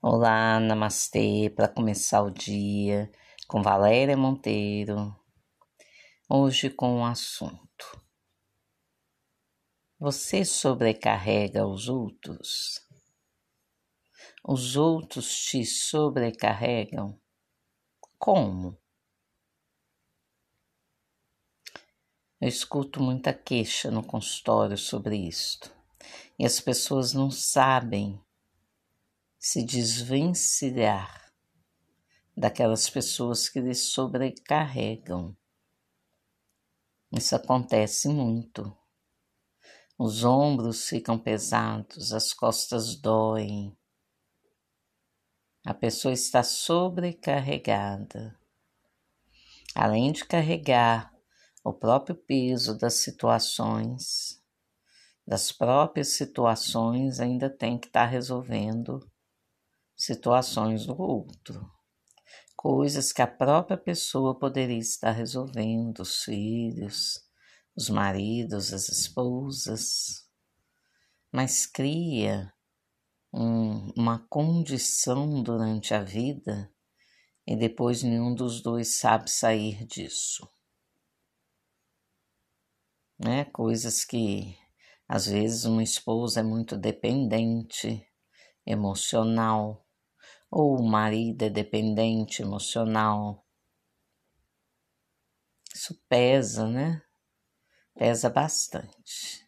Olá, namastê, para começar o dia com Valéria Monteiro. Hoje com um assunto: Você sobrecarrega os outros? Os outros te sobrecarregam? Como? Eu escuto muita queixa no consultório sobre isto e as pessoas não sabem se desvencilhar daquelas pessoas que lhe sobrecarregam. Isso acontece muito. Os ombros ficam pesados, as costas doem. A pessoa está sobrecarregada. Além de carregar o próprio peso das situações, das próprias situações, ainda tem que estar resolvendo situações do outro, coisas que a própria pessoa poderia estar resolvendo, os filhos, os maridos, as esposas, mas cria um, uma condição durante a vida e depois nenhum dos dois sabe sair disso. Né? Coisas que às vezes uma esposa é muito dependente, emocional, ou o marido é dependente emocional. Isso pesa, né? Pesa bastante.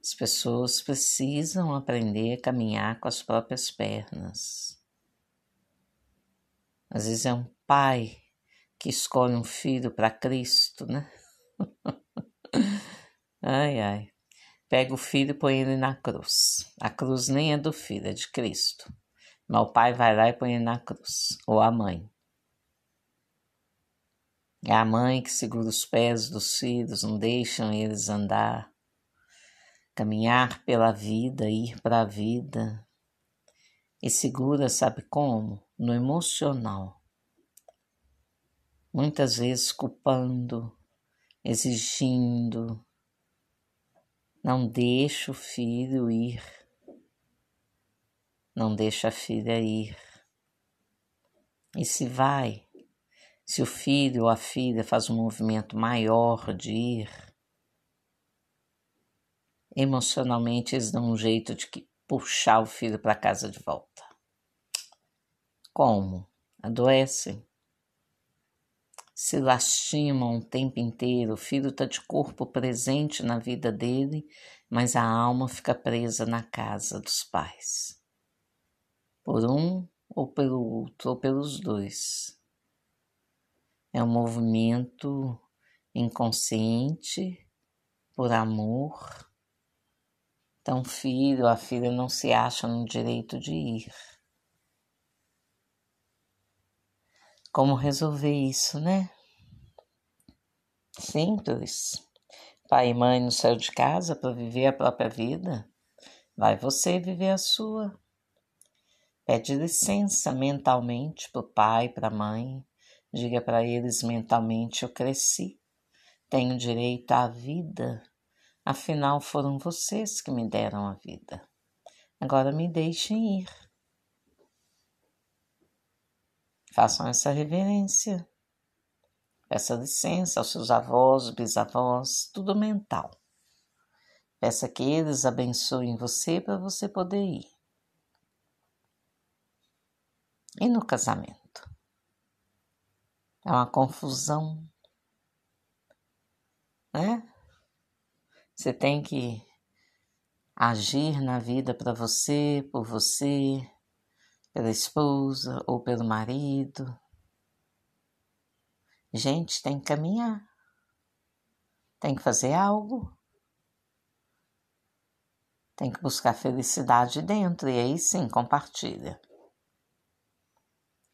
As pessoas precisam aprender a caminhar com as próprias pernas. Às vezes é um pai que escolhe um filho para Cristo, né? ai, ai pega o filho e põe ele na cruz. A cruz nem é do filho, é de Cristo. Mas o pai vai lá e põe ele na cruz, ou a mãe. É a mãe que segura os pés dos filhos, não deixam eles andar, caminhar pela vida, ir para a vida. E segura, sabe como? No emocional. Muitas vezes culpando, exigindo, não deixa o filho ir. Não deixa a filha ir. E se vai, se o filho ou a filha faz um movimento maior de ir, emocionalmente eles dão um jeito de puxar o filho para casa de volta. Como? Adoecem se lastimam o tempo inteiro, o filho está de corpo presente na vida dele, mas a alma fica presa na casa dos pais. Por um ou pelo outro, ou pelos dois. É um movimento inconsciente, por amor. Então, filho, a filha não se acha no direito de ir. Como resolver isso, né? Simples. Pai e mãe não saiu de casa para viver a própria vida. Vai você viver a sua. Pede licença mentalmente para o pai, para a mãe. Diga para eles mentalmente: Eu cresci, tenho direito à vida. Afinal, foram vocês que me deram a vida. Agora me deixem ir. Façam essa reverência. Peça licença aos seus avós, bisavós, tudo mental. Peça que eles abençoem você para você poder ir. E no casamento? É uma confusão, né? Você tem que agir na vida para você, por você, pela esposa ou pelo marido. Gente, tem que caminhar, tem que fazer algo, tem que buscar felicidade dentro e aí sim compartilha.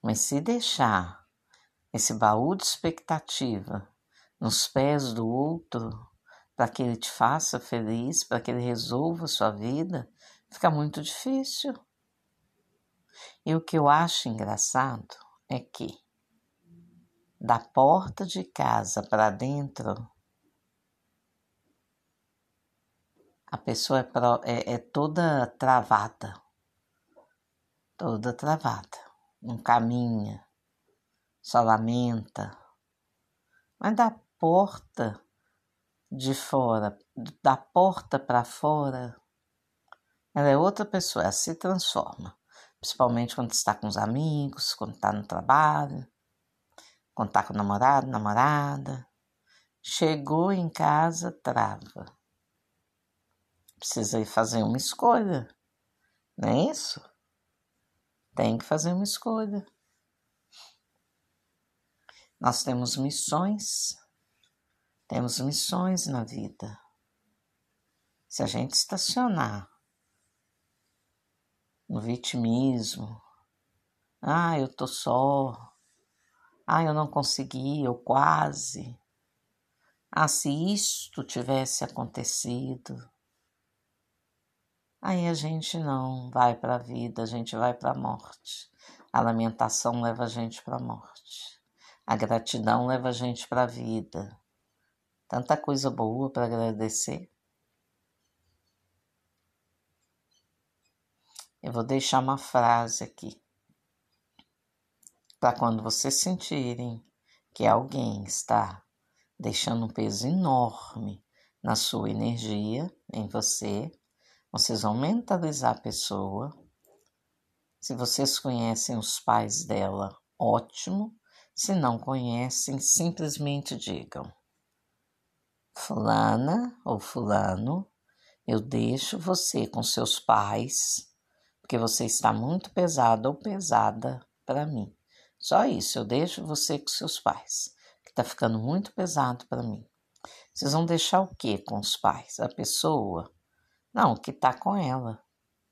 Mas se deixar esse baú de expectativa nos pés do outro para que ele te faça feliz, para que ele resolva a sua vida, fica muito difícil. E o que eu acho engraçado é que da porta de casa para dentro, a pessoa é, é, é toda travada, toda travada, não caminha, só lamenta. Mas da porta de fora, da porta para fora, ela é outra pessoa, ela se transforma. Principalmente quando está com os amigos, quando está no trabalho, quando está com o namorado, namorada. Chegou em casa, trava. Precisa ir fazer uma escolha, não é isso? Tem que fazer uma escolha. Nós temos missões, temos missões na vida. Se a gente estacionar no vitimismo, ah, eu tô só, ah, eu não consegui, eu quase, ah, se isto tivesse acontecido, aí a gente não vai para a vida, a gente vai para a morte. A lamentação leva a gente para a morte. A gratidão leva a gente para a vida. Tanta coisa boa para agradecer. Eu vou deixar uma frase aqui. Para quando vocês sentirem que alguém está deixando um peso enorme na sua energia, em você, vocês vão mentalizar a pessoa. Se vocês conhecem os pais dela, ótimo. Se não conhecem, simplesmente digam: Fulana ou Fulano, eu deixo você com seus pais, porque você está muito pesado ou pesada para mim. Só isso, eu deixo você com seus pais, que está ficando muito pesado para mim. Vocês vão deixar o que com os pais? A pessoa? Não, que está com ela.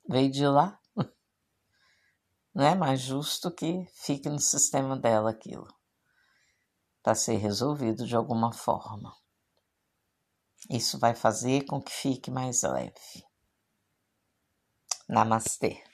Veio de lá. Não é mais justo que fique no sistema dela aquilo para ser resolvido de alguma forma. Isso vai fazer com que fique mais leve. Namastê.